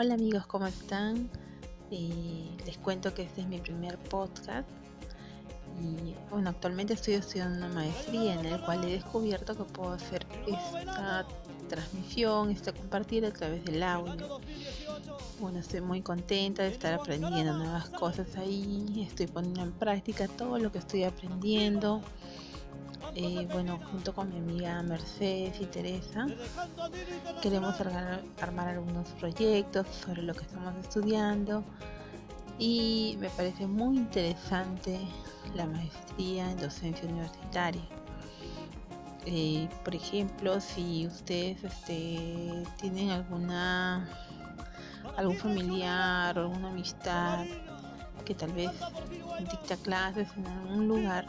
Hola amigos, ¿cómo están? Eh, les cuento que este es mi primer podcast y bueno, actualmente estoy estudiando una maestría en el cual he descubierto que puedo hacer esta transmisión, este compartir a través del audio. Bueno, estoy muy contenta de estar aprendiendo nuevas cosas ahí, estoy poniendo en práctica todo lo que estoy aprendiendo. Eh, bueno, junto con mi amiga Mercedes y Teresa, queremos armar algunos proyectos sobre lo que estamos estudiando y me parece muy interesante la maestría en docencia universitaria. Eh, por ejemplo, si ustedes este, tienen alguna algún familiar o alguna amistad que tal vez dicta clases en algún lugar,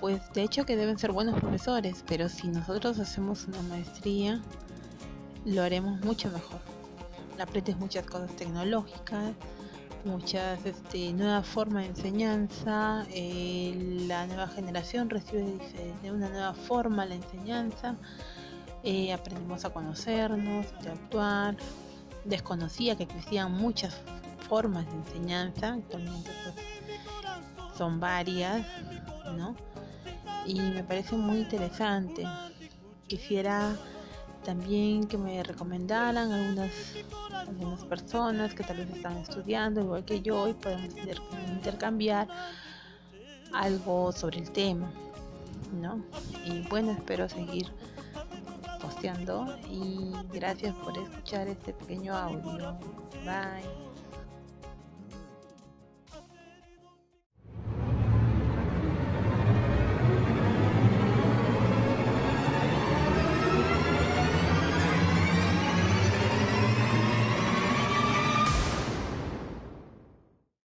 pues de hecho que deben ser buenos profesores, pero si nosotros hacemos una maestría, lo haremos mucho mejor. Aprendes muchas cosas tecnológicas, muchas este, nuevas formas de enseñanza, eh, la nueva generación recibe de una nueva forma la enseñanza, eh, aprendemos a conocernos, de actuar, desconocía que existían muchas formas de enseñanza, actualmente pues, son varias, ¿no? Y me parece muy interesante. Quisiera también que me recomendaran algunas, algunas personas que tal vez están estudiando igual que yo y podemos intercambiar algo sobre el tema, ¿no? Y bueno, espero seguir posteando y gracias por escuchar este pequeño audio. Bye.